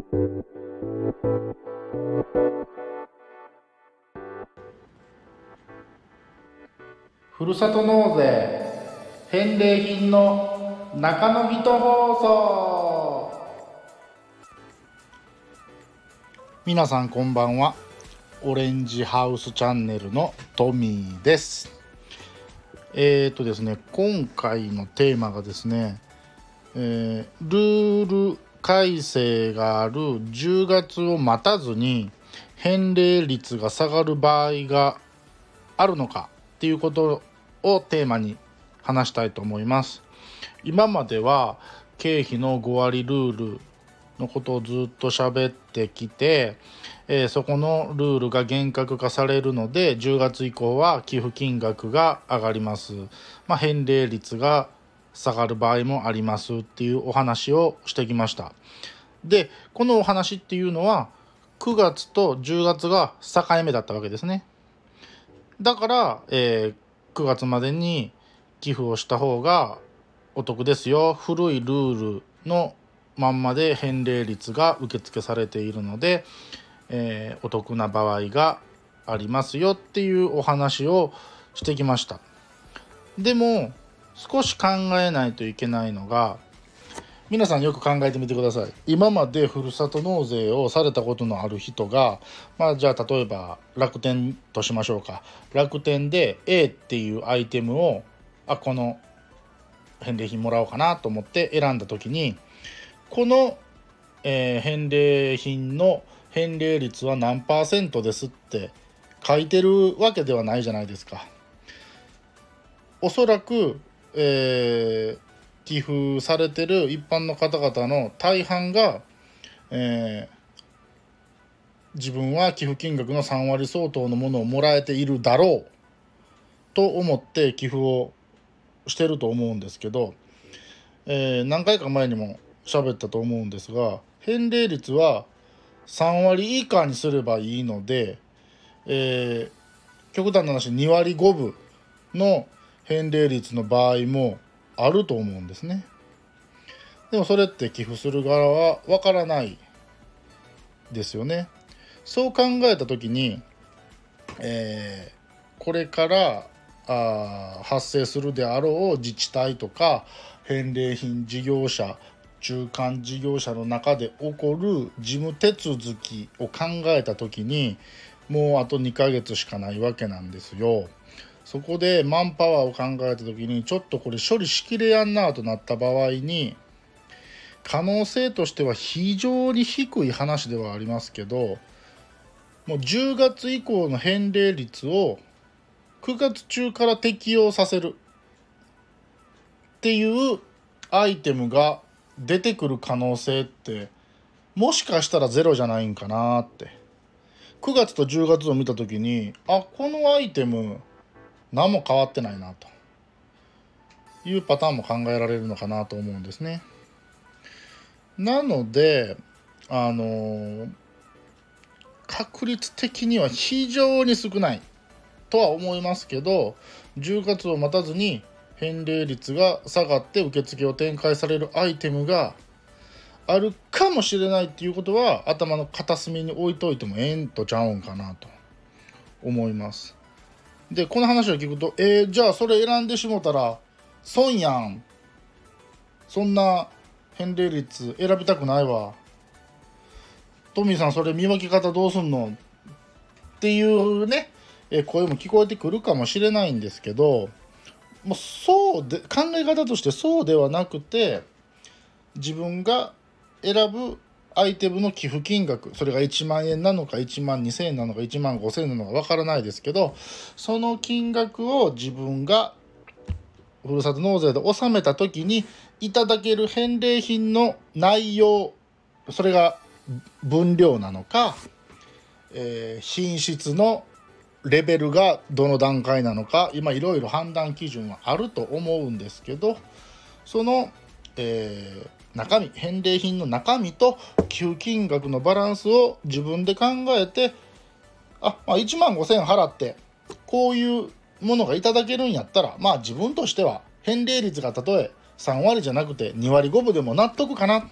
ふるさと納税返礼品の中野人放送。皆さんこんばんは。オレンジハウスチャンネルのトミーです。えっ、とですね今回のテーマがですね、えー、ルール改正がある10月を待たずに返礼率が下がる場合があるのかっていうことをテーマに話したいと思います。今までは経費の5割ルールのことをずっと喋ってきて、えー、そこのルールが厳格化されるので10月以降は寄付金額が上がります。まあ、返礼率が下がる場合もありますっていうお話をしてきました。でこのお話っていうのは9月と10月が境目だったわけですね。だから、えー、9月までに寄付をした方がお得ですよ古いルールのまんまで返礼率が受付されているので、えー、お得な場合がありますよっていうお話をしてきましたでも少し考えないといけないのが皆さんよく考えてみてください今までふるさと納税をされたことのある人がまあじゃあ例えば楽天としましょうか楽天で A っていうアイテムをあこの返礼品もらおうかなと思って選んだ時にこの、えー、返礼品の返礼率は何パーセントですって書いてるわけではないじゃないですか。おそらく、えー、寄付されてる一般の方々の大半が、えー、自分は寄付金額の3割相当のものをもらえているだろうと思って寄付をしてると思うんですけど、えー、何回か前にも喋ったと思うんですが返礼率は3割以下にすればいいので、えー、極端な話2割5分の返礼率の場合もあると思うんですね。でもそれって寄付する側はわからないですよね。そう考えた時に、えー、これからあ発生するであろう自治体とか返礼品事業者中間事業者の中で起こる事務手続きを考えた時にもうあと2ヶ月しかないわけなんですよ。そこでマンパワーを考えた時にちょっとこれ処理しきれやんなとなった場合に可能性としては非常に低い話ではありますけどもう10月以降の返礼率を9月中から適用させる。っていうアイテムが出てくる可能性ってもしかしたらゼロじゃないんかなって。9月と10月を見た時にあこのアイテム何も変わってないなというパターンも考えられるのかなと思うんですね。なのであの確率的には非常に少ないとは思いますけど10月を待たずに返礼率が下がって受付を展開されるアイテムがあるかもしれないっていうことは頭の片隅に置いといてもええんとちゃうんかなと思います。でこの話を聞くとえー、じゃあそれ選んでしもたら損やん。そんな返礼率選びたくないわ。トミーさんそれ見分け方どうすんの？っていうねえ声も聞こえてくるかもしれないんですけどもうそうで考え方としてそうではなくて自分が選ぶアイテムの寄付金額それが1万円なのか1万2000円なのか1万5000円なのかわからないですけどその金額を自分がふるさと納税で納めた時にいただける返礼品の内容それが分量なのか、えー、品質のレベルがどの段階なのか今いろいろ判断基準はあると思うんですけどその、えー、中身返礼品の中身と寄付金額のバランスを自分で考えてあ、まあ、1万5,000円払ってこういうものがいただけるんやったらまあ自分としては返礼率がたとえ3割じゃなくて2割5分でも納得かな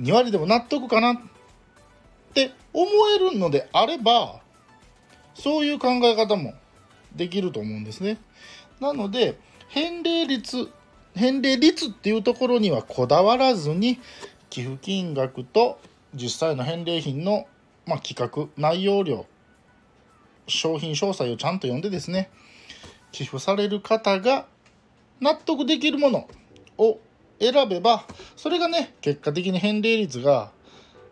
2割でも納得かなって思えるのであればそういう考え方もできると思うんですね。なので返礼率返礼率っていうところにはこだわらずに寄付金額と実際の返礼品の、まあ、企画内容量商品詳細をちゃんと読んでですね寄付される方が納得できるものを選べばそれがね結果的に返礼率が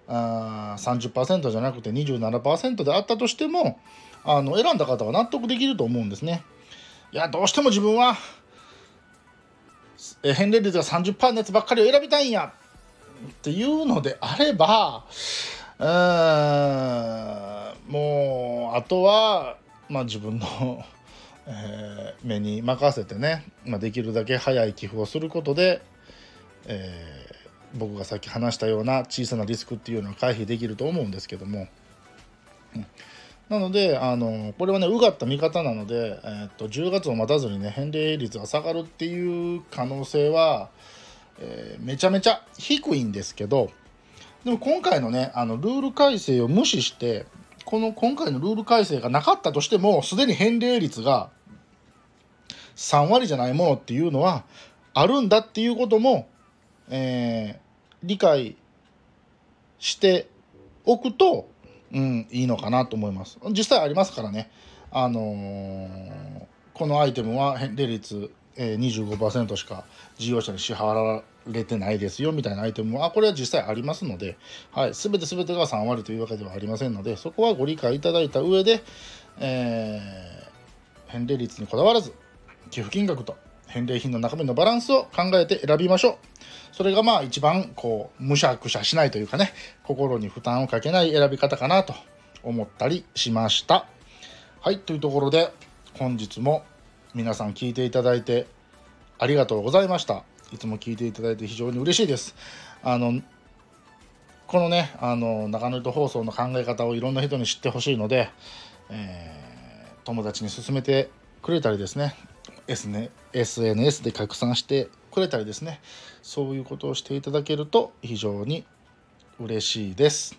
あー30%じゃなくて27%であったとしてもあの選んだ方は納得できると思うんですね。いやどうしても自分は返礼率が30%のやつばっかりを選びたいんやっていうのであればうんもうあとは、まあ、自分の、えー、目に任せてね、まあ、できるだけ早い寄付をすることで、えー、僕がさっき話したような小さなリスクっていうのは回避できると思うんですけども。うんなのであのこれはねうがった見方なので、えー、っと10月を待たずにね返礼率が下がるっていう可能性は、えー、めちゃめちゃ低いんですけどでも今回のねあのルール改正を無視してこの今回のルール改正がなかったとしてもすでに返礼率が3割じゃないものっていうのはあるんだっていうことも、えー、理解しておくとうん、いいのかなと思います。実際ありますからね。あのー、このアイテムは返礼率、えー、25%しか事業者に支払われてないですよみたいなアイテムはこれは実際ありますので、はい、全て全てが3割というわけではありませんのでそこはご理解いただいた上で、えー、返礼率にこだわらず寄付金額と返礼品の中身のバランスを考えて選びましょう。それがまあ一番こうむしゃくしゃしないというかね心に負担をかけない選び方かなと思ったりしました。はいというところで本日も皆さん聞いていただいてありがとうございました。いつも聞いていただいて非常に嬉しいです。あのこのねあの中野糸放送の考え方をいろんな人に知ってほしいので、えー、友達に勧めてくれたりですね SNS で拡散してくれたりですねそういうことをしていただけると非常に嬉しいです。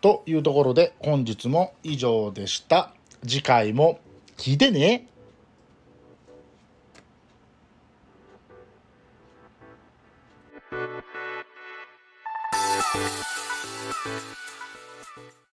というところで本日も以上でした。次回も聞いてね